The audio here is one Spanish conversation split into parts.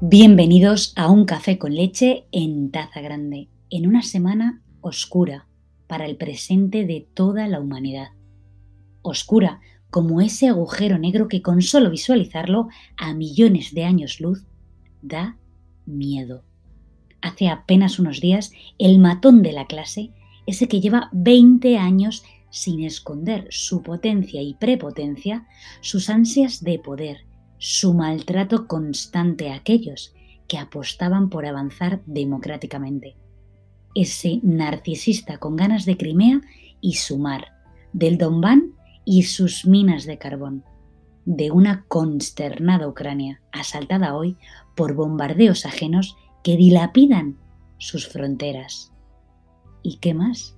Bienvenidos a un café con leche en taza grande, en una semana oscura para el presente de toda la humanidad. Oscura como ese agujero negro que con solo visualizarlo a millones de años luz da miedo. Hace apenas unos días, el matón de la clase, ese que lleva 20 años sin esconder su potencia y prepotencia, sus ansias de poder, su maltrato constante a aquellos que apostaban por avanzar democráticamente. Ese narcisista con ganas de Crimea y sumar, del Donbán y sus minas de carbón, de una consternada Ucrania asaltada hoy por bombardeos ajenos que dilapidan sus fronteras. ¿Y qué más?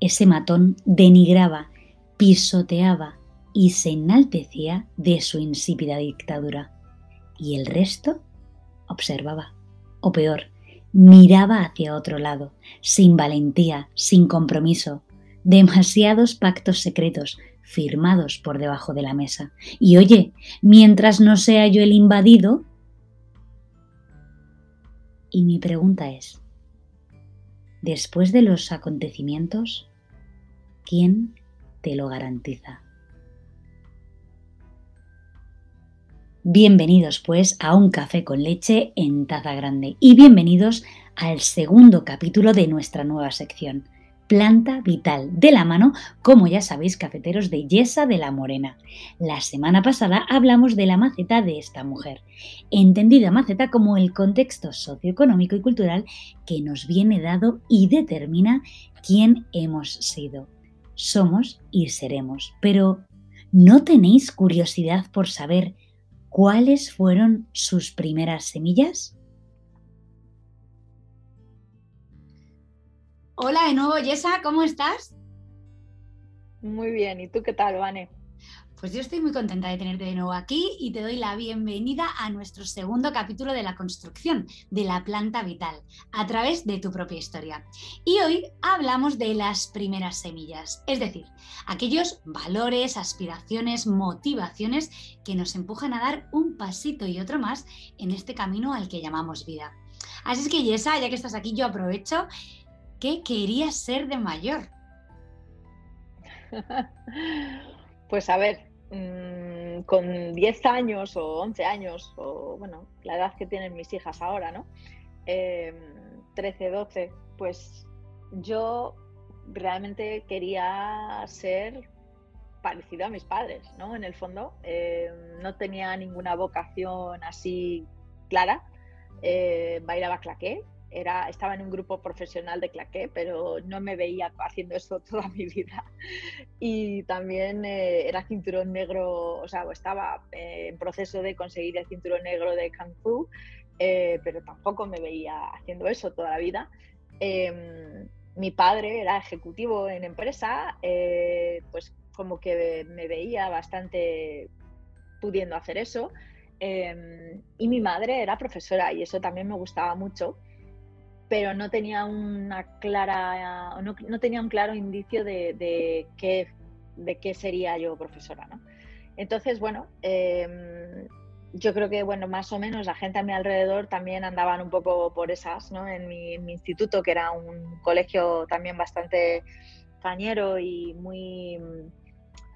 Ese matón denigraba, pisoteaba, y se enaltecía de su insípida dictadura. Y el resto observaba, o peor, miraba hacia otro lado, sin valentía, sin compromiso, demasiados pactos secretos firmados por debajo de la mesa. Y oye, mientras no sea yo el invadido... Y mi pregunta es, después de los acontecimientos, ¿quién te lo garantiza? Bienvenidos pues a un café con leche en taza grande y bienvenidos al segundo capítulo de nuestra nueva sección, Planta Vital, de la mano, como ya sabéis, cafeteros de Yesa de la Morena. La semana pasada hablamos de la maceta de esta mujer, entendida maceta como el contexto socioeconómico y cultural que nos viene dado y determina quién hemos sido. Somos y seremos, pero ¿no tenéis curiosidad por saber ¿Cuáles fueron sus primeras semillas? Hola de nuevo, Yesa, ¿cómo estás? Muy bien, ¿y tú qué tal, Vane? Pues yo estoy muy contenta de tenerte de nuevo aquí y te doy la bienvenida a nuestro segundo capítulo de la construcción de la planta vital a través de tu propia historia. Y hoy hablamos de las primeras semillas, es decir, aquellos valores, aspiraciones, motivaciones que nos empujan a dar un pasito y otro más en este camino al que llamamos vida. Así es que Yesa, ya que estás aquí, yo aprovecho. ¿Qué querías ser de mayor? Pues a ver, Mm, con 10 años o 11 años, o bueno, la edad que tienen mis hijas ahora, ¿no? 13, em, 12, pues yo realmente quería ser parecido a mis padres, ¿no? En el fondo, em, no tenía ninguna vocación así clara. Eh, bailaba claqué, estaba en un grupo profesional de claqué, pero no me veía haciendo eso toda mi vida. Y también eh, era cinturón negro, o sea, estaba eh, en proceso de conseguir el cinturón negro de Kung Fu, eh, pero tampoco me veía haciendo eso toda la vida. Em, mi padre era ejecutivo en empresa, pues como que me veía bastante pudiendo hacer eso. Em, y mi madre era profesora y eso también me gustaba mucho pero no tenía una clara, no, no tenía un claro indicio de, de, qué, de qué sería yo profesora, ¿no? Entonces, bueno, em, yo creo que, bueno, más o menos la gente a mi alrededor también andaban un poco por esas, ¿no? En mi, instituto, que era un colegio también bastante cañero y muy,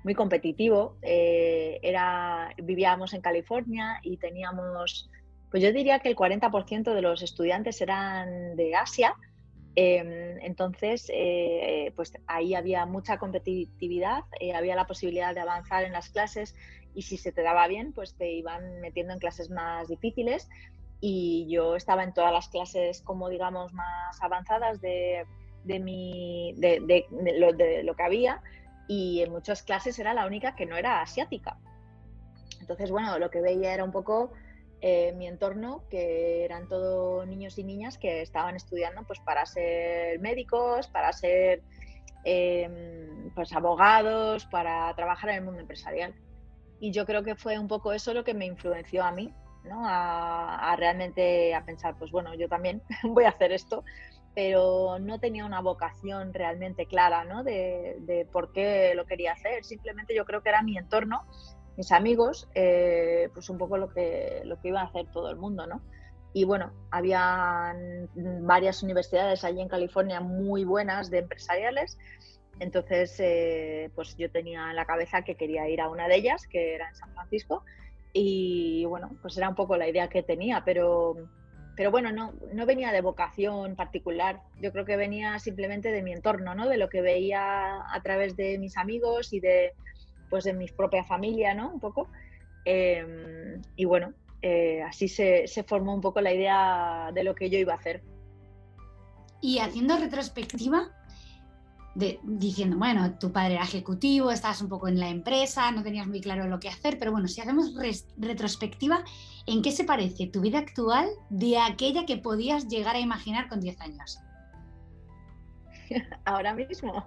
muy competitivo, eh, era, vivíamos en California y teníamos pues yo diría que el 40% de los estudiantes eran de Asia. Em, entonces, eh, pues ahí había mucha competitividad, eh, había la posibilidad de avanzar en las clases y si se te daba bien, pues te iban metiendo en clases más difíciles y yo estaba en todas las clases como digamos más avanzadas de, mi, de, de lo que había y en muchas clases era la única que no era asiática. Entonces, bueno, lo que veía era un poco eh, mi entorno, que eran todos niños y niñas que estaban estudiando pues, para ser médicos, para ser em, pues, abogados, para trabajar en el mundo empresarial. Y yo creo que fue un poco eso lo que me influenció a mí, ¿no? a, realmente a pensar, pues bueno, yo también voy a hacer esto, pero no tenía una vocación realmente clara ¿no? de, de por qué lo quería hacer. Simplemente yo creo que era mi entorno mis amigos, eh, pues un poco lo que, lo que iba a hacer todo el mundo, ¿no? Y bueno, había varias universidades allí en California muy buenas de empresariales, entonces eh, pues yo tenía en la cabeza que quería ir a una de ellas, que era en San Francisco, y bueno, pues era un poco la idea que tenía, pero, pero bueno, no, no venía de vocación particular, yo creo que venía simplemente de mi entorno, ¿no? De lo que veía a través de mis amigos y de, pues de mi propia familia, ¿no? Un poco. Em, y bueno, eh, así se, se formó un poco la idea de lo que yo iba a hacer. Y haciendo retrospectiva, diciendo, bueno, tu padre era ejecutivo, estabas un poco en la empresa, no tenías muy claro lo que hacer, pero bueno, si hacemos retrospectiva, ¿en qué se parece tu vida actual de aquella que podías llegar a imaginar con 10 años? Ahora mismo,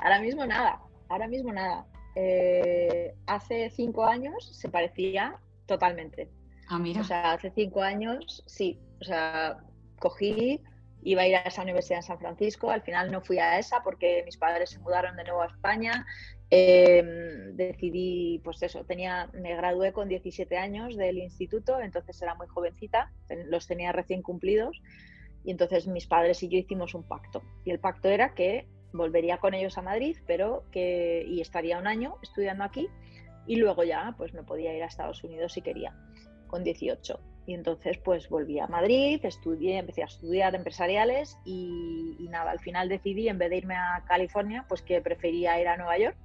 ahora mismo nada, ahora mismo nada. Eh, hace cinco años se parecía totalmente. Ah, mira. O sea, hace cinco años, sí, o sea, cogí iba a ir a esa universidad en San Francisco, al final no fui a esa porque mis padres se mudaron de nuevo a España. Em, decidí, pues eso, tenía, me gradué con 17 años del instituto, entonces era muy jovencita, los tenía recién cumplidos y entonces mis padres y yo hicimos un pacto. Y el pacto era que volvería con ellos a Madrid, pero que y estaría un año estudiando aquí y luego ya pues me podía ir a Estados Unidos si quería, con 18. Y entonces pues volví a Madrid, estudié, empecé a estudiar empresariales y, nada, al final decidí en vez de irme a California, pues que prefería ir a Nueva York,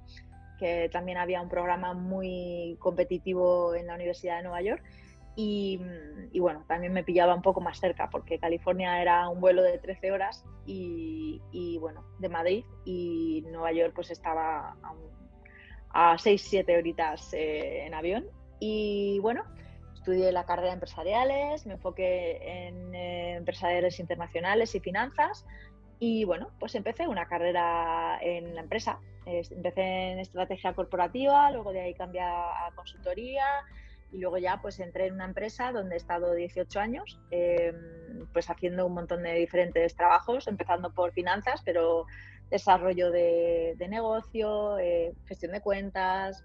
que también había un programa muy competitivo en la Universidad de Nueva York. Y, bueno, también me pillaba un poco más cerca porque California era un vuelo de 13 horas y, bueno, de Madrid y Nueva York pues estaba a, 6-7 horitas eh, en avión. Y bueno, estudié la carrera de empresariales, me enfoqué en eh, empresariales internacionales y finanzas y bueno, pues empecé una carrera en la empresa. Empecé en estrategia corporativa, luego de ahí cambié a consultoría y luego ya pues entré en una empresa donde he estado 18 años, em, pues haciendo un montón de diferentes trabajos, empezando por finanzas, pero desarrollo de, negocio, eh, gestión de cuentas,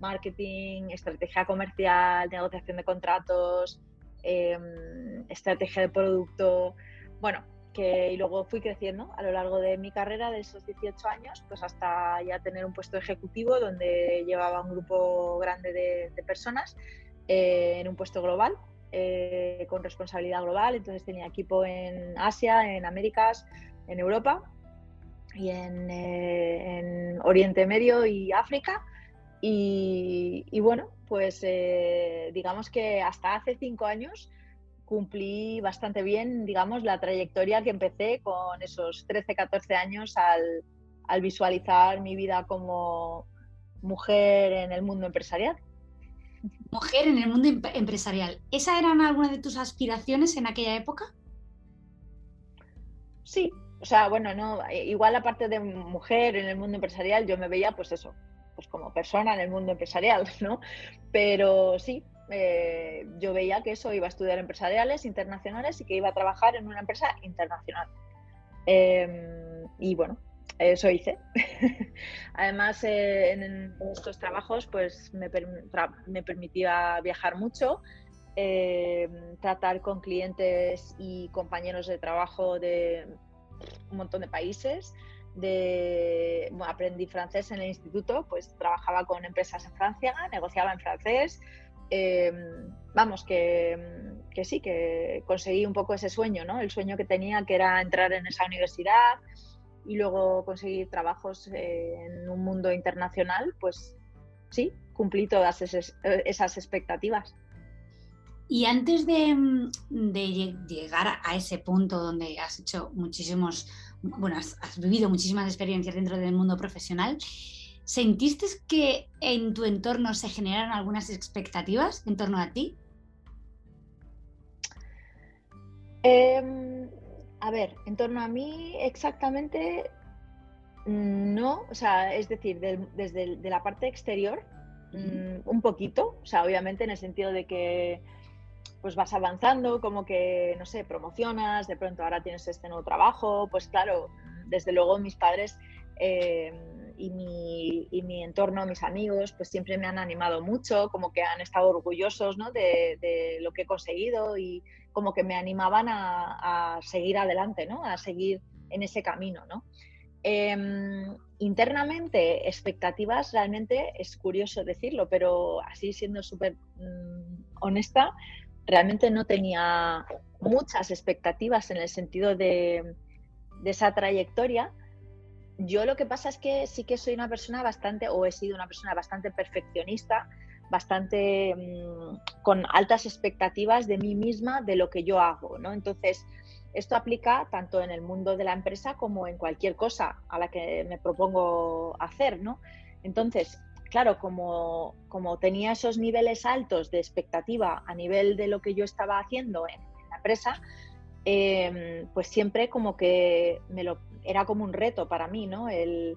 marketing, estrategia comercial, negociación de contratos, em, estrategia de producto. Bueno, y luego fui creciendo a lo largo de mi carrera de esos 18 años, pues hasta ya tener un puesto ejecutivo donde llevaba un grupo grande de, personas eh, en un puesto global, eh, con responsabilidad global. Entonces tenía equipo en Asia, en Américas, en Europa y en, eh, en Oriente Medio y África. Y, bueno, pues eh, digamos que hasta hace cinco años cumplí bastante bien, digamos, la trayectoria que empecé con esos 13, 14 años al, visualizar mi vida como mujer en el mundo empresarial. Mujer en el mundo empresarial. ¿Esa eran algunas de tus aspiraciones en aquella época? Sí, o sea, bueno, no, igual aparte de mujer en el mundo empresarial, yo me veía pues eso, pues como persona en el mundo empresarial, ¿no? Pero sí, eh, yo veía que eso iba a estudiar empresariales internacionales y que iba a trabajar en una empresa internacional. Em, y bueno, eso hice. Además, eh, en, estos trabajos, pues me, me permitía viajar mucho, em, tratar con clientes y compañeros de trabajo de un montón de países de aprendí francés en el instituto, pues trabajaba con empresas en Francia, negociaba en francés. Em, vamos, que, que, sí, que conseguí un poco ese sueño, ¿no? El sueño que tenía, que era entrar en esa universidad y luego conseguir trabajos eh, en un mundo internacional, pues sí, cumplí todas esas, esas expectativas. Y antes de, de, llegar a ese punto donde has hecho muchísimos bueno, has, vivido muchísimas experiencias dentro del mundo profesional. ¿Sentiste que en tu entorno se generaron algunas expectativas en torno a ti? Em, a ver, en torno a mí exactamente mm, no, o sea, es decir, desde la parte exterior, mm, un poquito, o sea, obviamente en el sentido de que pues vas avanzando, como que, no sé, promocionas, de pronto ahora tienes este nuevo trabajo, pues claro, desde luego mis padres eh, y, mi, entorno, mis amigos, pues siempre me han animado mucho, como que han estado orgullosos de, lo que he conseguido y como que me animaban a, seguir adelante, ¿no? a seguir en ese camino. ¿no? Em, internamente, expectativas, realmente es curioso decirlo, pero así siendo súper mm, honesta, realmente no tenía muchas expectativas en el sentido de, esa trayectoria. Yo lo que pasa es que sí que soy una persona bastante, o he sido una persona bastante perfeccionista, bastante mm, con altas expectativas de mí misma, de lo que yo hago, ¿no? Entonces, esto aplica tanto en el mundo de la empresa como en cualquier cosa a la que me propongo hacer, ¿no? Entonces, claro, como, como tenía esos niveles altos de expectativa a nivel de lo que yo estaba haciendo en, la empresa, em, pues siempre como que me lo, era como un reto para mí, ¿no? El,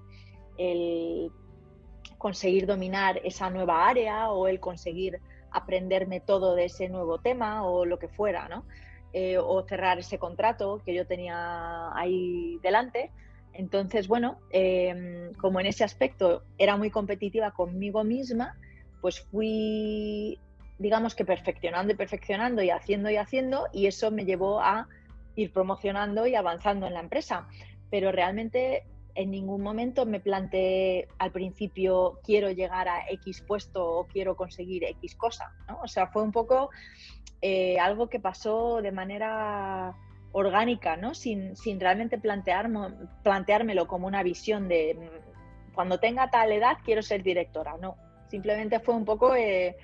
conseguir dominar esa nueva área o el conseguir aprenderme todo de ese nuevo tema o lo que fuera, ¿no? Eh, o cerrar ese contrato que yo tenía ahí delante. Entonces, bueno, em, como en ese aspecto era muy competitiva conmigo misma, pues fui, digamos que perfeccionando y perfeccionando y haciendo y haciendo, y eso me llevó a ir promocionando y avanzando en la empresa. Pero realmente en ningún momento me planteé al principio quiero llegar a X puesto o quiero conseguir X cosa, ¿no? O sea, fue un poco eh, algo que pasó de manera orgánica, ¿no? Sin, sin realmente planteármelo como una visión de mm, cuando tenga tal edad quiero ser directora, no. Simplemente fue un poco, eh,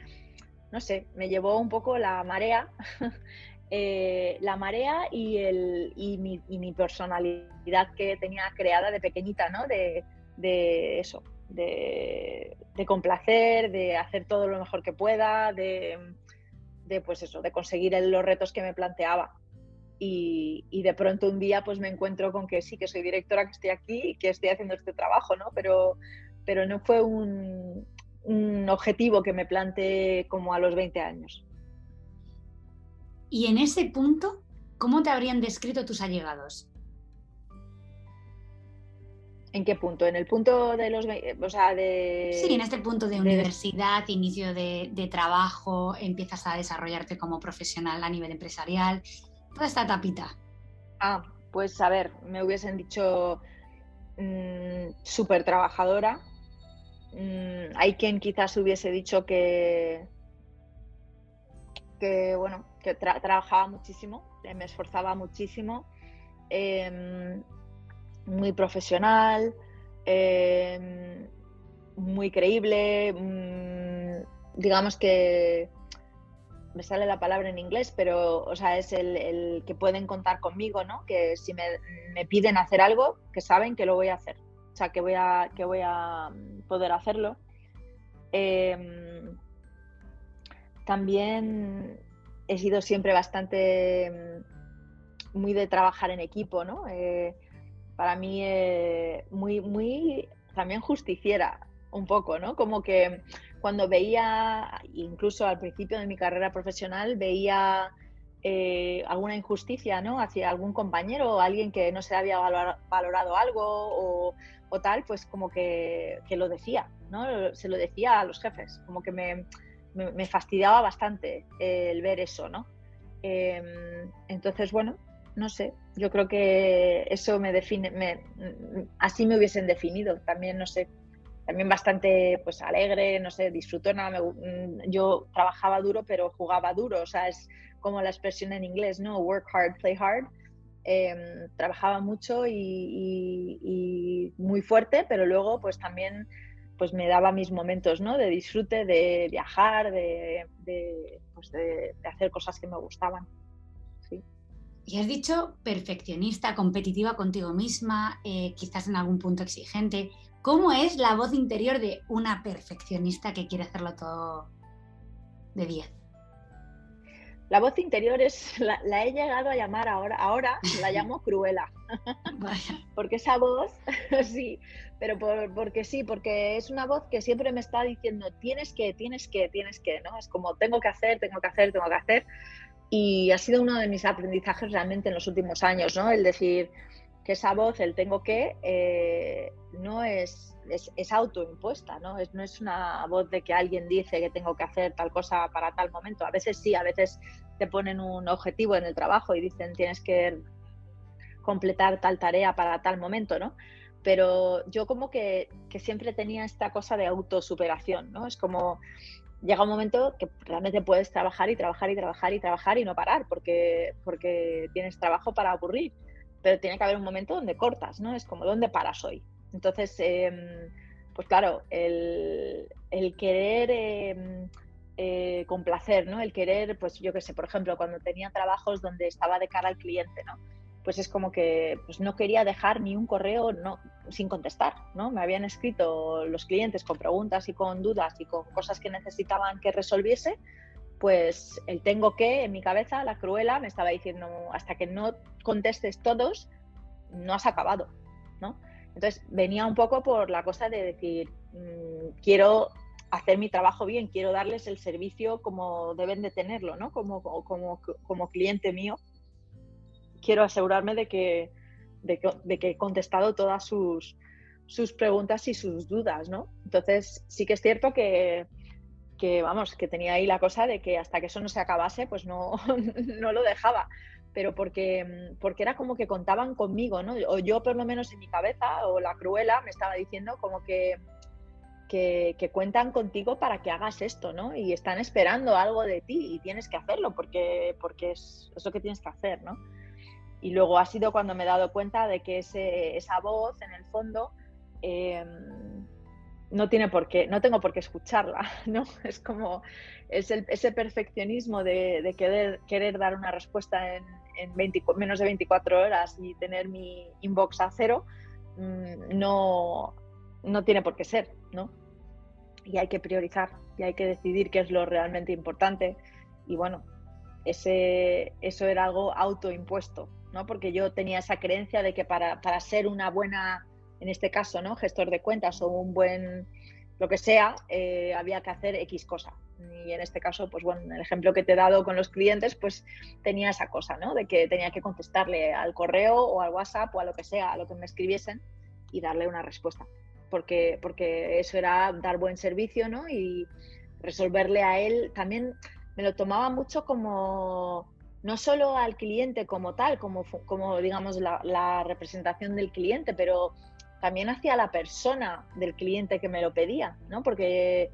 no sé, me llevó un poco la marea, eh, la marea y, el, y, mi, y, mi, personalidad que tenía creada de pequeñita, ¿no? De, de eso, de, de complacer, de hacer todo lo mejor que pueda, de de pues eso, de conseguir los retos que me planteaba. Y, de pronto un día pues me encuentro con que sí, que soy directora, que estoy aquí y que estoy haciendo este trabajo, ¿no? Pero, pero no fue un, un objetivo que me planteé como a los 20 años. Y en ese punto, ¿cómo te habrían descrito tus allegados? ¿En qué punto? ¿En el punto de los... O sea, de... Sí, en este punto de, universidad, inicio de, trabajo, empiezas a desarrollarte como profesional a nivel empresarial, toda esta tapita. Ah, pues a ver, me hubiesen dicho mm, súper trabajadora. Mm, hay quien quizás hubiese dicho que, bueno, que trabajaba muchísimo, me esforzaba muchísimo. Em, muy profesional, em, muy creíble, mm, digamos que me sale la palabra en inglés, pero o sea, es el, que pueden contar conmigo, ¿no? Que si me, piden hacer algo, que saben que lo voy a hacer, o sea, que voy a, que voy a poder hacerlo. Em, también he sido siempre bastante mm, muy de trabajar en equipo, ¿no? Eh, para mí eh, muy, muy también justiciera un poco, ¿no? Como que cuando veía, incluso al principio de mi carrera profesional, veía eh, alguna injusticia, ¿no? Hacia algún compañero o alguien que no se había valorado algo o, tal, pues como que, lo decía, ¿no? Se lo decía a los jefes, como que me, me, fastidiaba bastante el ver eso, ¿no? Em, entonces, bueno, no sé, yo creo que eso me define, me, así me hubiesen definido, también, no sé, también bastante pues alegre, no sé, disfrutona, mm, yo trabajaba duro pero jugaba duro, o sea, es como la expresión en inglés, ¿no? Work hard, play hard. Em, trabajaba mucho y, muy fuerte, pero luego pues también pues me daba mis momentos ¿no? de disfrute, de viajar, de, pues, de hacer cosas que me gustaban. Y has dicho perfeccionista, competitiva contigo misma, eh, quizás en algún punto exigente. ¿Cómo es la voz interior de una perfeccionista que quiere hacerlo todo de 10? La voz interior es, la, he llegado a llamar ahora, ahora la llamo Cruela. porque esa voz, sí, pero porque sí, porque es una voz que siempre me está diciendo, tienes que, tienes que, tienes que, ¿no? Es como, tengo que hacer, tengo que hacer, tengo que hacer. Y ha sido uno de mis aprendizajes realmente en los últimos años, ¿no? El decir que esa voz, el tengo que, eh, no es es, autoimpuesta, ¿no? Es, no es una voz de que alguien dice que tengo que hacer tal cosa para tal momento. A veces sí, a veces te ponen un objetivo en el trabajo y dicen tienes que completar tal tarea para tal momento, ¿no? Pero yo como que, que siempre tenía esta cosa de autosuperación, ¿no? Es como llega un momento que realmente puedes trabajar y trabajar y trabajar y trabajar y no parar porque, porque tienes trabajo para aburrir. Pero tiene que haber un momento donde cortas, ¿no? Es como, ¿dónde paras hoy? Entonces, em, pues claro, el, querer em, eh, complacer, ¿no? El querer, pues yo qué sé, por ejemplo, cuando tenía trabajos donde estaba de cara al cliente, ¿no? Pues es como que pues no quería dejar ni un correo no, sin contestar, ¿no? Me habían escrito los clientes con preguntas y con dudas y con cosas que necesitaban que resolviese, pues el tengo que en mi cabeza, la cruela, me estaba diciendo, hasta que no contestes todos, no has acabado, ¿no? Entonces venía un poco por la cosa de decir, mm, quiero hacer mi trabajo bien, quiero darles el servicio como deben de tenerlo, ¿no? Como, como, como cliente mío. Quiero asegurarme de que, de que, he contestado todas sus, sus preguntas y sus dudas, ¿no? Entonces sí que es cierto que, que, vamos, que tenía ahí la cosa de que hasta que eso no se acabase, pues no, no lo dejaba pero porque, mm, porque era como que contaban conmigo, ¿no? O yo por lo menos en mi cabeza, o la cruela me estaba diciendo como que, que, cuentan contigo para que hagas esto, ¿no? Y están esperando algo de ti y tienes que hacerlo porque, porque es, lo que tienes que hacer, ¿no? Y luego ha sido cuando me he dado cuenta de que esa voz en el fondo em, no tiene por qué, no tengo por qué escucharla, ¿no? Es como es ese perfeccionismo de, querer, querer dar una respuesta en, en menos de 24 horas y tener mi inbox a cero, mm, no, no tiene por qué ser, ¿no? Y hay que priorizar y hay que decidir qué es lo realmente importante. Y bueno, ese, eso era algo autoimpuesto, ¿no? Porque yo tenía esa creencia de que para, para ser una buena, en este caso, ¿no? Gestor de cuentas o un buen lo que sea, eh, había que hacer X cosa. Y en este caso, pues bueno, en el ejemplo que te he dado con los clientes, pues tenía esa cosa, ¿no? De que tenía que contestarle al correo o al WhatsApp o a lo que sea, a lo que me escribiesen y darle una respuesta. Porque, porque eso era dar buen servicio, ¿no? Y resolverle a él también me lo tomaba mucho como no solo al cliente como tal, como, como digamos la, la representación del cliente, pero también hacia la persona del cliente que me lo pedía, ¿no? Porque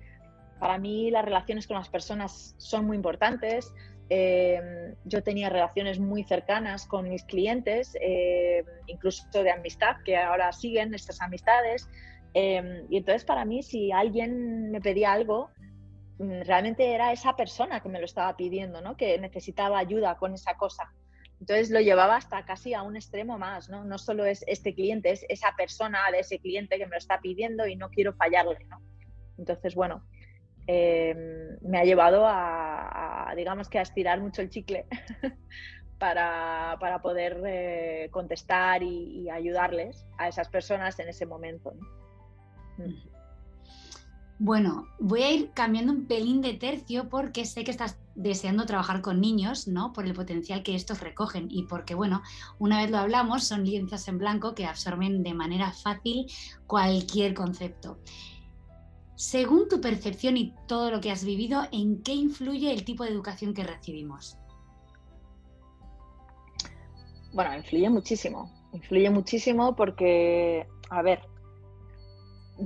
para mí las relaciones con las personas son muy importantes. Eh, yo tenía relaciones muy cercanas con mis clientes, eh, incluso de amistad, que ahora siguen estas amistades. Eh, y entonces para mí, si alguien me pedía algo, mm, realmente era esa persona que me lo estaba pidiendo, ¿no? que necesitaba ayuda con esa cosa. Entonces lo llevaba hasta casi a un extremo más, ¿no? No solo es este cliente, es esa persona de ese cliente que me lo está pidiendo y no quiero fallarle, ¿no? Entonces, bueno, em, me ha llevado a, digamos que a estirar mucho el chicle para, poder eh, contestar y, ayudarles a esas personas en ese momento. ¿no? Mm. Bueno, voy a ir cambiando un pelín de tercio porque sé que estás deseando trabajar con niños, ¿no? Por el potencial que estos recogen y porque, bueno, una vez lo hablamos, son lienzos en blanco que absorben de manera fácil cualquier concepto. Según tu percepción y todo lo que has vivido, ¿en qué influye el tipo de educación que recibimos? Bueno, influye muchísimo. Influye muchísimo porque, a ver,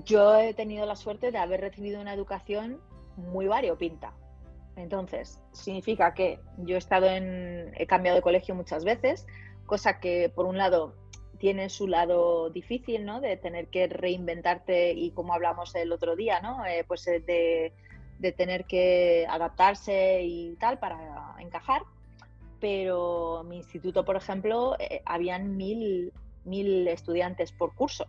yo he tenido la suerte de haber recibido una educación muy variopinta. Entonces, significa que yo he estado en, he cambiado de colegio muchas veces, cosa que por un lado tiene su lado difícil, ¿no? De tener que reinventarte y como hablamos el otro día, ¿no? Eh, pues eh, de, de, tener que adaptarse y tal para encajar. Pero mi instituto, por ejemplo, eh, habían mil, mil estudiantes por curso.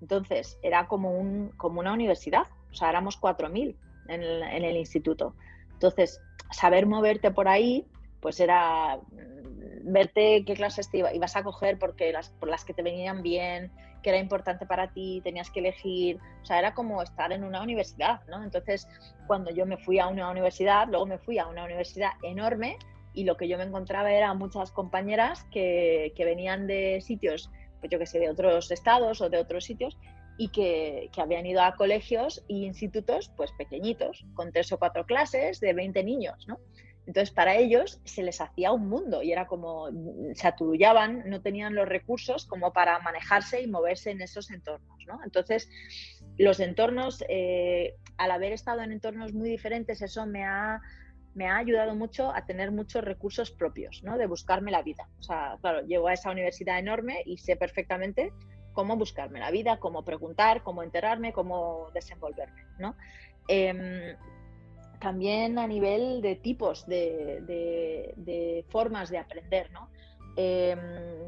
Entonces, era como, un, como una universidad, o sea, éramos 4.000 en el, en el instituto. Entonces, saber moverte por ahí, pues era mm, verte qué clases te ibas a coger porque las, por las que te venían bien, que era importante para ti, tenías que elegir, o sea, era como estar en una universidad, ¿no? Entonces, cuando yo me fui a una universidad, luego me fui a una universidad enorme y lo que yo me encontraba eran muchas compañeras que, que venían de sitios pues yo que sé, de otros estados o de otros sitios y que, habían ido a colegios e institutos pues pequeñitos, con tres o cuatro clases de 20 niños, ¿no? Entonces, para ellos se les hacía un mundo y era como se aturullaban, no tenían los recursos como para manejarse y moverse en esos entornos. ¿no? Entonces, los entornos, eh, al haber estado en entornos muy diferentes, eso me ha, me ha ayudado mucho a tener muchos recursos propios, ¿no? de buscarme la vida. O sea, claro, llego a esa universidad enorme y sé perfectamente cómo buscarme la vida, cómo preguntar, cómo enterarme, cómo desenvolverme. ¿no? Em, también a nivel de tipos de, formas de aprender. ¿no? Em,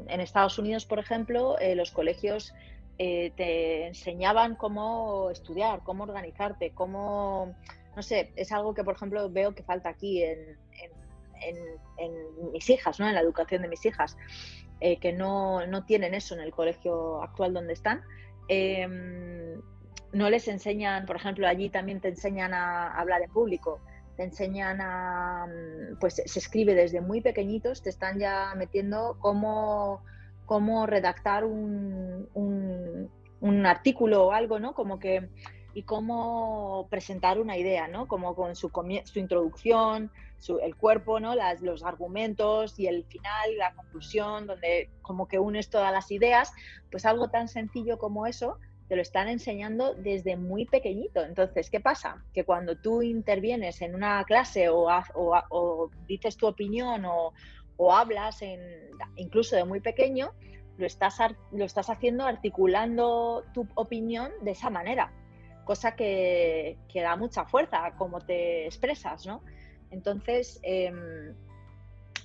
en Estados Unidos, por ejemplo, eh, los colegios eh, te enseñaban cómo estudiar, cómo organizarte, cómo, no sé, es algo que, por ejemplo, veo que falta aquí en, mis hijas, ¿no? en la educación de mis hijas, eh, que no, no, tienen eso en el colegio actual donde están. Em, no les enseñan, por ejemplo, allí también te enseñan a hablar en público, te enseñan a, mm, pues se escribe desde muy pequeñitos, te están ya metiendo cómo, cómo redactar un, un, artículo o algo, ¿no? Como que, y cómo presentar una idea, ¿no? Como con su, su introducción, su, el cuerpo, ¿no? Las, los argumentos y el final, la conclusión, donde como que unes todas las ideas, pues algo tan sencillo como eso, te lo están enseñando desde muy pequeñito. Entonces, ¿qué pasa? Que cuando tú intervienes en una clase o, dices tu opinión o, hablas en, incluso de muy pequeño, lo estás, lo estás haciendo articulando tu opinión de esa manera, cosa que, que da mucha fuerza a cómo te expresas, ¿no? Entonces, em,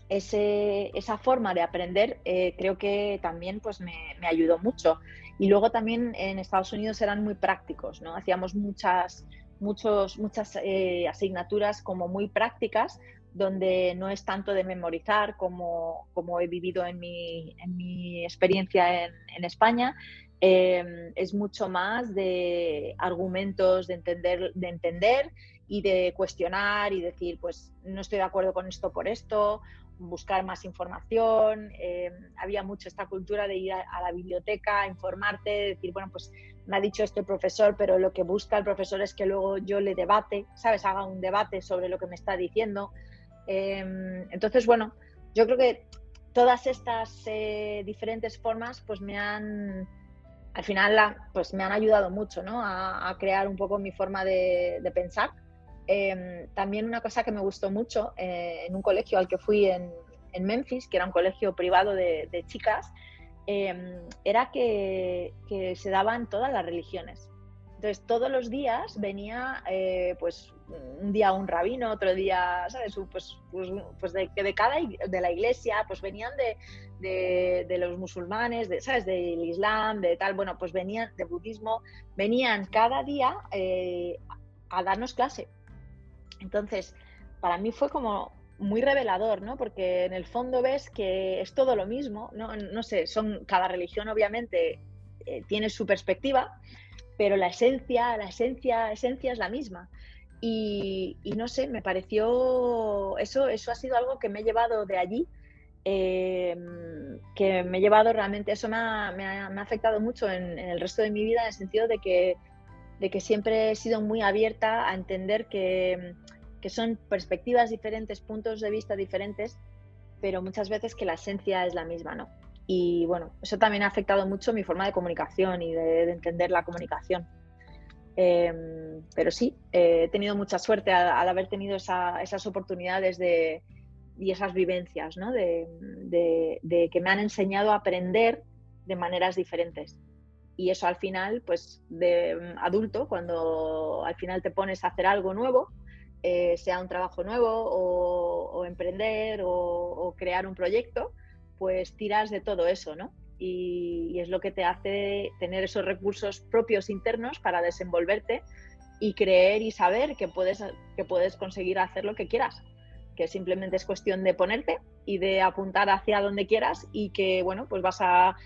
ese, esa forma de aprender eh, creo que también pues, me, me ayudó mucho. Y luego también en Estados Unidos eran muy prácticos, ¿no? Hacíamos muchas, muchos, muchas eh, asignaturas como muy prácticas, donde no es tanto de memorizar como, como he vivido en mi, en mi experiencia en, en España, em, es mucho más de argumentos, de entender, de entender y de cuestionar y decir, pues no estoy de acuerdo con esto por esto, buscar más información, eh, había mucho esta cultura de ir a, la biblioteca, informarte, decir, bueno, pues me ha dicho este profesor, pero lo que busca el profesor es que luego yo le debate, ¿sabes? Haga un debate sobre lo que me está diciendo. Em, entonces, bueno, yo creo que todas estas eh, diferentes formas pues me han, al final, pues me han ayudado mucho, ¿no? A, crear un poco mi forma de, de pensar Em, también una cosa que me gustó mucho eh, en un colegio al que fui en, Memphis, que era un colegio privado de, chicas, em, era que, se daban todas las religiones. Entonces, todos los días venía, eh, pues, un día un rabino, otro día, ¿sabes? Pues, pues, pues de, cada, de la iglesia, pues venían de, los musulmanes, ¿sabes? Del Islam, de tal, bueno, pues venían de budismo, venían cada día eh, a darnos clase. Entonces, para mí fue como muy revelador, ¿no? Porque en el fondo ves que es todo lo mismo, ¿no? No sé, son, cada religión obviamente eh, tiene su perspectiva, pero la esencia, la esencia, esencia es la misma. Y, no sé, me pareció, eso, eso ha sido algo que me he llevado de allí, em, que me he llevado realmente, eso me ha, me ha, afectado mucho en, en, el resto de mi vida, en el sentido de que de que siempre he sido muy abierta a entender que, que son perspectivas diferentes, puntos de vista diferentes, pero muchas veces que la esencia es la misma, ¿no? Y bueno, eso también ha afectado mucho mi forma de comunicación y de, entender la comunicación. Em, pero sí, he tenido mucha suerte al, haber tenido esas oportunidades de, y esas vivencias, ¿no? de, que me han enseñado a aprender de maneras diferentes y eso al final, pues de adulto, cuando al final te pones a hacer algo nuevo, eh, sea un trabajo nuevo o, emprender o, crear un proyecto, pues tiras de todo eso, ¿no? Y, es lo que te hace tener esos recursos propios internos para desenvolverte y creer y saber que puedes, que puedes conseguir hacer lo que quieras que simplemente es cuestión de ponerte y de apuntar hacia donde quieras y que, bueno, pues vas a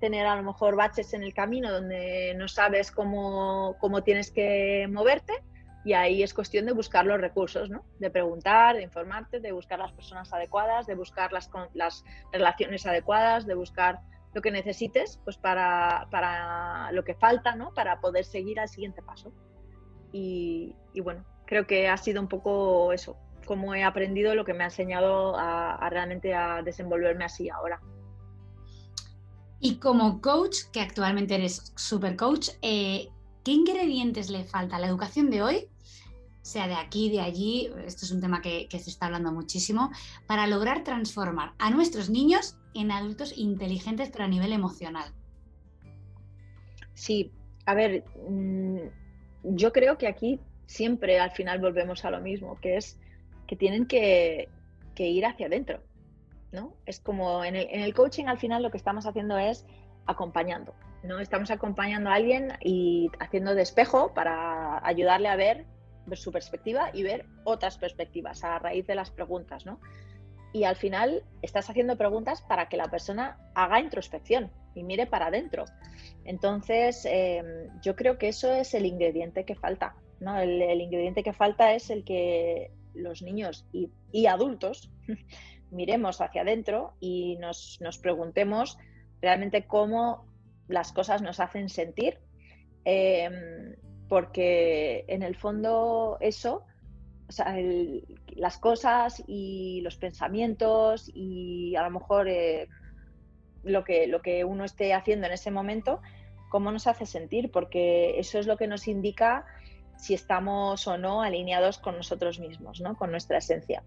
tener a lo mejor baches en el camino donde no sabes cómo, cómo tienes que moverte y ahí es cuestión de buscar los recursos, ¿no? De preguntar, de informarte, de buscar las personas adecuadas, de buscar las, las relaciones adecuadas, de buscar lo que necesites pues para, para lo que falta, ¿no? Para poder seguir al siguiente paso. Y, bueno, creo que ha sido un poco eso, como he aprendido lo que me ha enseñado a, realmente a desenvolverme así ahora. Y como coach, que actualmente eres super coach, eh, ¿qué ingredientes le falta a la educación de hoy, sea de aquí, de allí, esto es un tema que, se está hablando muchísimo, para lograr transformar a nuestros niños en adultos inteligentes pero a nivel emocional? Sí, a ver, mm, yo creo que aquí siempre al final volvemos a lo mismo, que es que tienen que, ir hacia adentro, ¿no? Es como en el, coaching al final lo que estamos haciendo es acompañando, ¿no? Estamos acompañando a alguien y haciendo de espejo para ayudarle a ver, su perspectiva y ver otras perspectivas a raíz de las preguntas, ¿no? y al final estás haciendo preguntas para que la persona haga introspección y mire para adentro. Entonces, em, yo creo que eso es el ingrediente que falta. ¿no? El, ingrediente que falta es el que los niños y, adultos miremos hacia adentro y nos, preguntemos realmente cómo las cosas nos hacen sentir, em, porque en el fondo eso las cosas y los pensamientos y a lo mejor eh, lo, que, lo que uno esté haciendo en ese momento, cómo nos hace sentir, porque eso es lo que nos indica si estamos o no alineados con nosotros mismos, ¿no? con nuestra esencia.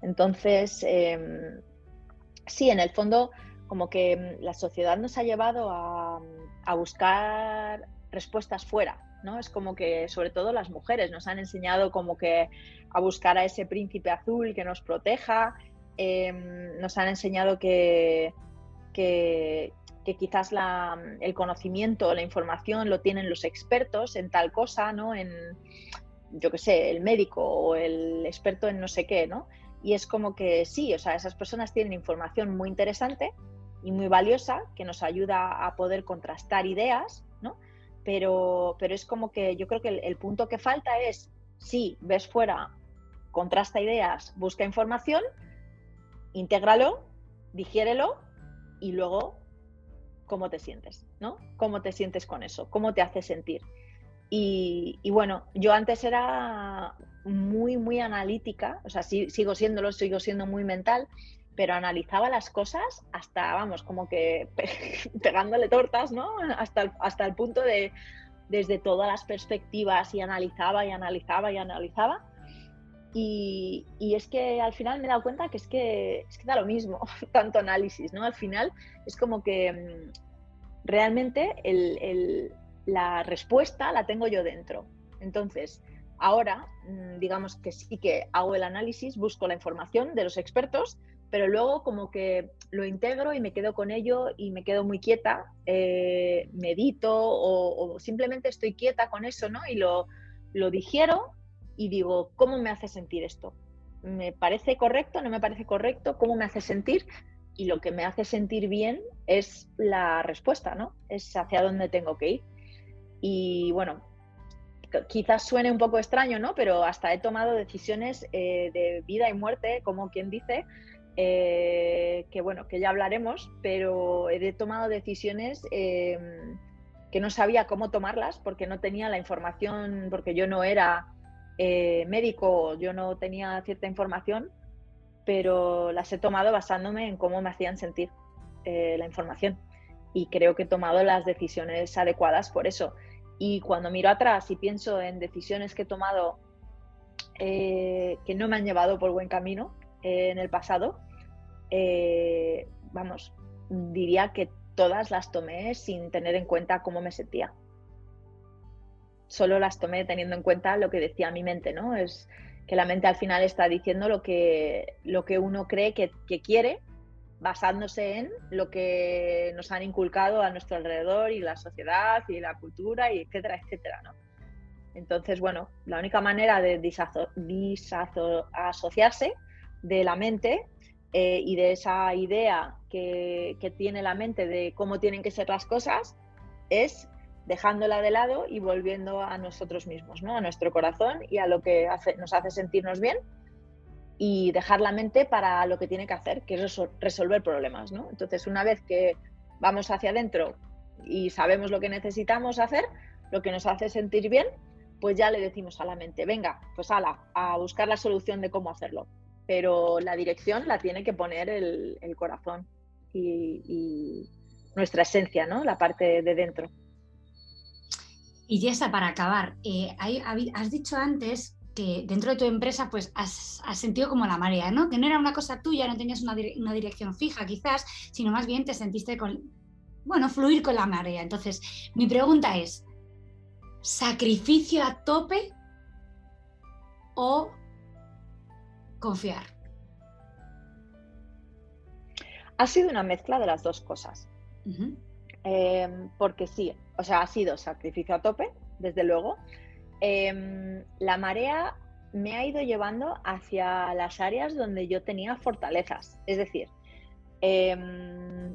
Entonces, em, sí, en el fondo, como que la sociedad nos ha llevado a, a buscar respuestas fuera, ¿no? Es como que, sobre todo las mujeres, nos han enseñado como que a buscar a ese príncipe azul que nos proteja, em, nos han enseñado que, que, quizás el conocimiento, la información lo tienen los expertos en tal cosa, ¿no? En, yo qué sé, el médico o el experto en no sé qué, ¿no? Y es como que sí, o sea, esas personas tienen información muy interesante y muy valiosa que nos ayuda a poder contrastar ideas, ¿no? pero, pero es como que yo creo que el, punto que falta es, sí, ves fuera, contrasta ideas, busca información, intégralo, digiérelo y luego cómo te sientes, ¿no? ¿Cómo te sientes con eso? ¿Cómo te hace sentir? Y, y, bueno, yo antes era muy, muy analítica, o sea, sí, sigo siéndolo, sigo siendo muy mental, pero analizaba las cosas hasta, vamos, como que pegándole tortas, ¿no? Hasta el, hasta el punto de, desde todas las perspectivas y analizaba y analizaba y analizaba. Y, y, es que al final me he dado cuenta que es que, es que da lo mismo, tanto análisis, ¿no? Al final es como que mm, realmente el, el, la respuesta la tengo yo dentro. Entonces, ahora, mm, digamos que sí que hago el análisis, busco la información de los expertos, pero luego como que lo integro y me quedo con ello y me quedo muy quieta, eh, medito o, simplemente estoy quieta con eso, ¿no? Y lo, lo digiero y digo, ¿cómo me hace sentir esto? ¿Me parece correcto? ¿No me parece correcto? ¿Cómo me hace sentir? Y lo que me hace sentir bien es la respuesta, ¿no? Es hacia dónde tengo que ir. Y bueno, quizás suene un poco extraño, ¿no? Pero hasta he tomado decisiones eh, de vida y muerte, como quien dice, eh, que bueno, que ya hablaremos, pero he tomado decisiones em, que no sabía cómo tomarlas porque no tenía la información, porque yo no era eh, médico, yo no tenía cierta información, pero las he tomado basándome en cómo me hacían sentir eh, la información. Y creo que he tomado las decisiones adecuadas por eso. Y cuando miro atrás y pienso en decisiones que he tomado que no me han llevado por buen camino en el pasado, eh, vamos, diría que todas las tomé sin tener en cuenta cómo me sentía. Solo las tomé teniendo en cuenta lo que decía mi mente, ¿no? Es que la mente al final está diciendo lo que, lo que uno cree que, quiere, basándose en lo que nos han inculcado a nuestro alrededor y la sociedad y la cultura y etcétera, etcétera, ¿no? Entonces, bueno, la única manera de disasociarse de la mente eh, y de esa idea que, tiene la mente de cómo tienen que ser las cosas es dejándola de lado y volviendo a nosotros mismos, ¿no? a nuestro corazón y a lo que nos hace sentirnos bien y dejar la mente para lo que tiene que hacer, que es resolver problemas. ¿no? Entonces, una vez que vamos hacia adentro y sabemos lo que necesitamos hacer, lo que nos hace sentir bien, pues ya le decimos a la mente, venga, pues ala, a buscar la solución de cómo hacerlo. Pero la dirección la tiene que poner el, corazón y, nuestra esencia, ¿no? La parte de dentro. Y Jessa, para acabar, eh, has dicho antes que dentro de tu empresa pues has, sentido como la marea, ¿no? Que no era una cosa tuya, no tenías una, una, dirección fija quizás, sino más bien te sentiste con, bueno, fluir con la marea. Entonces, mi pregunta es, sacrificio a tope o confiar? Ha sido una mezcla de las dos cosas. Em, porque sí, o sea, ha sido sacrificio a tope, desde luego. Em, la marea me ha ido llevando hacia las áreas donde yo tenía fortalezas. Es decir, em,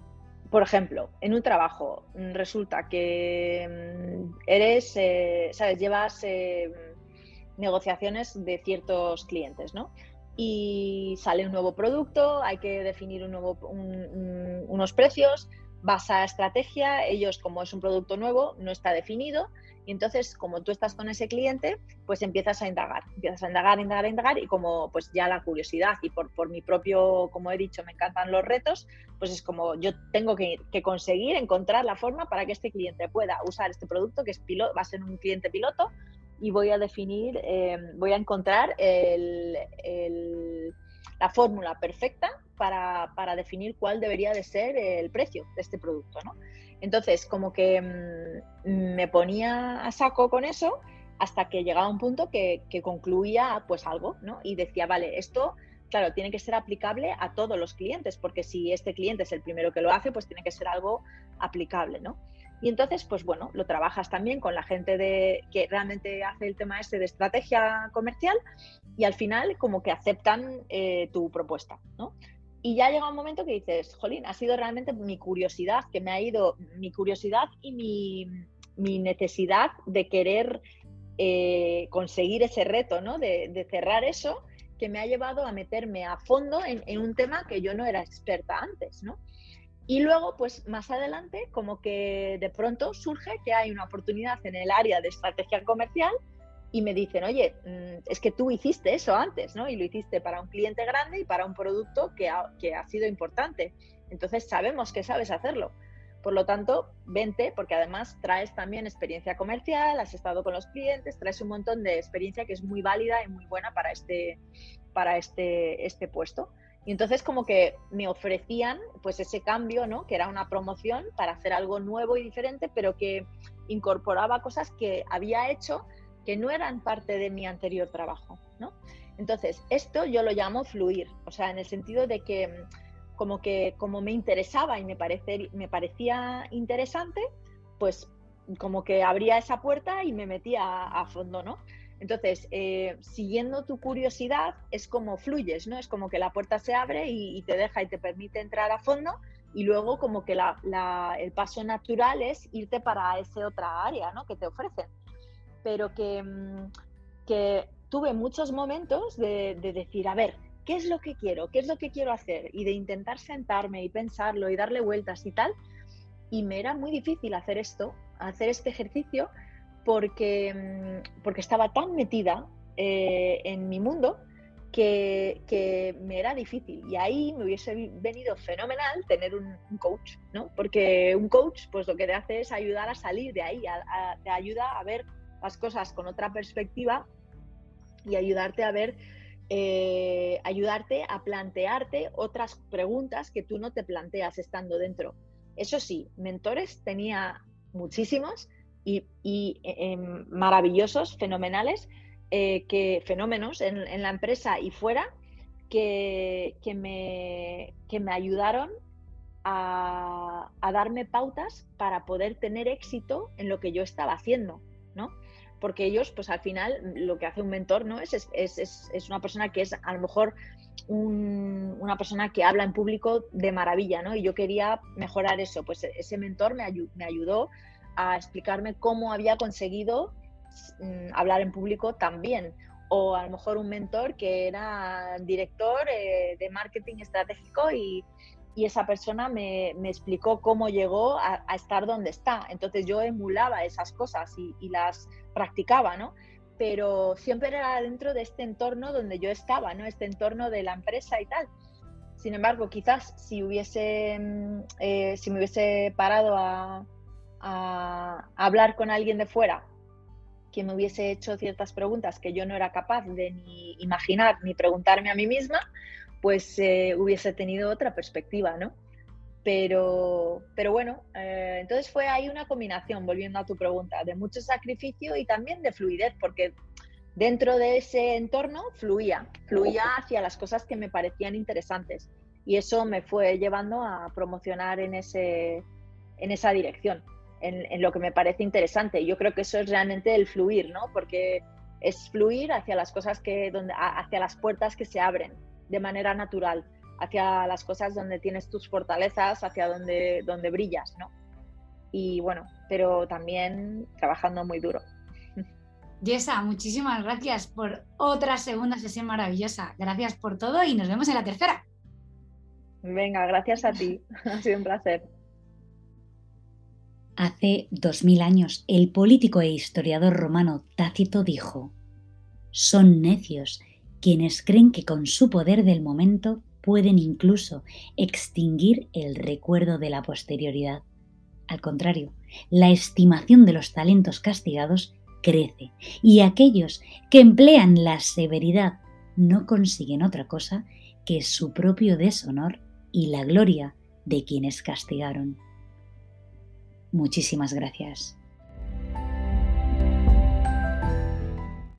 por ejemplo, en un trabajo mm, resulta que mm, eres, eh, sabes, llevas eh, negociaciones de ciertos clientes, ¿no? Y sale un nuevo producto, hay que definir unos precios, vas a estrategia, ellos como es un producto nuevo, no está definido, y entonces, como tú estás con ese cliente, pues empiezas a indagar, empiezas a indagar, indagar, indagar y como pues ya la curiosidad y por, por mi propio, como he dicho, me encantan los retos, pues es como yo tengo que, que conseguir encontrar la forma para que este cliente pueda usar este producto que es piloto, va a ser un cliente piloto y voy a definir, eh, voy a encontrar la fórmula perfecta para, para, definir cuál debería de ser el precio de este producto, ¿no? Entonces, como que mm, me ponía a saco con eso hasta que llegaba un punto que, concluía pues algo, ¿no? Y decía, vale, esto, claro, tiene que ser aplicable a todos los clientes, porque si este cliente es el primero que lo hace, pues tiene que ser algo aplicable, ¿no? Y entonces, pues bueno, lo trabajas también con la gente de, que realmente hace el tema este de estrategia comercial y al final como que aceptan eh, tu propuesta, ¿no? Y ya llega un momento que dices, jolín, ha sido realmente mi curiosidad, que me ha ido, mi curiosidad y mi, necesidad de querer eh, conseguir ese reto, ¿no? De, cerrar eso, que me ha llevado a meterme a fondo en, un tema que yo no era experta antes, ¿no? Y luego, pues más adelante, como que de pronto surge que hay una oportunidad en el área de estrategia comercial y me dicen, oye, mm, es que tú hiciste eso antes, ¿no? Y lo hiciste para un cliente grande y para un producto que ha, que ha sido importante. Entonces sabemos que sabes hacerlo. Por lo tanto, vente, porque además traes también experiencia comercial, has estado con los clientes, traes un montón de experiencia que es muy válida y muy buena para este, para este, este puesto. Y entonces como que me ofrecían pues ese cambio, ¿no? Que era una promoción para hacer algo nuevo y diferente, pero que incorporaba cosas que había hecho que no eran parte de mi anterior trabajo, ¿no? Entonces, esto yo lo llamo fluir, o sea, en el sentido de que mm, como que como me interesaba y me, parece, me parecía interesante, pues como que abría esa puerta y me metía a, fondo, ¿no? Entonces, eh, siguiendo tu curiosidad, es como fluyes, ¿no? Es como que la puerta se abre y, te deja y te permite entrar a fondo y luego como que la, el paso natural es irte para esa otra área, ¿no? Que te ofrecen pero mm, que, tuve muchos momentos de, decir, a ver, ¿qué es lo que quiero? ¿Qué es lo que quiero hacer? Y de intentar sentarme y pensarlo y darle vueltas y tal. Y me era muy difícil hacer esto, hacer este ejercicio, porque, mm, porque estaba tan metida eh, en mi mundo que, me era difícil. Y ahí me hubiese venido fenomenal tener un, coach, ¿no? Porque un coach, pues lo que te hace es ayudar a salir de ahí, te ayuda a ver las cosas con otra perspectiva y ayudarte a ver, eh, ayudarte a plantearte otras preguntas que tú no te planteas estando dentro. Eso sí, mentores tenía muchísimos y, em, maravillosos, fenomenales, eh, que, fenómenos en, la empresa y fuera que, me, que me ayudaron a, darme pautas para poder tener éxito en lo que yo estaba haciendo, ¿no? porque ellos, pues al final, lo que hace un mentor, ¿no? Es, es, es, es una persona que es a lo mejor una persona que habla en público de maravilla, ¿no? Y yo quería mejorar eso. Pues ese mentor me, me ayudó a explicarme cómo había conseguido mm, hablar en público también. O a lo mejor un mentor que era director eh, de marketing estratégico y, y esa persona me, explicó cómo llegó a, estar donde está. Entonces yo emulaba esas cosas y, y, las practicaba, ¿no? Pero siempre era dentro de este entorno donde yo estaba, ¿no? Este entorno de la empresa y tal. Sin embargo, quizás si hubiese, mm, eh, si me hubiese parado a, hablar con alguien de fuera que me hubiese hecho ciertas preguntas que yo no era capaz de ni imaginar ni preguntarme a mí misma, pues eh, hubiese tenido otra perspectiva, ¿no? Pero, pero bueno, eh, entonces fue ahí una combinación, volviendo a tu pregunta, de mucho sacrificio y también de fluidez, porque dentro de ese entorno fluía, fluía hacia las cosas que me parecían interesantes. Y eso me fue llevando a promocionar en, ese, en esa dirección, en, lo que me parece interesante. Yo creo que eso es realmente el fluir, ¿no? Porque es fluir hacia las cosas que, donde, hacia las puertas que se abren de manera natural, hacia las cosas donde tienes tus fortalezas, hacia donde, donde brillas, ¿no? Y bueno, pero también trabajando muy duro. Yesa, muchísimas gracias por otra segunda sesión maravillosa. Gracias por todo y nos vemos en la tercera. Venga, gracias a ti. ha sido un placer. Hace dos mil años, el político e historiador romano Tácito dijo: Son necios quienes creen que con su poder del momento pueden incluso extinguir el recuerdo de la posterioridad. Al contrario, la estimación de los talentos castigados crece y aquellos que emplean la severidad no consiguen otra cosa que su propio deshonor y la gloria de quienes castigaron. Muchísimas gracias.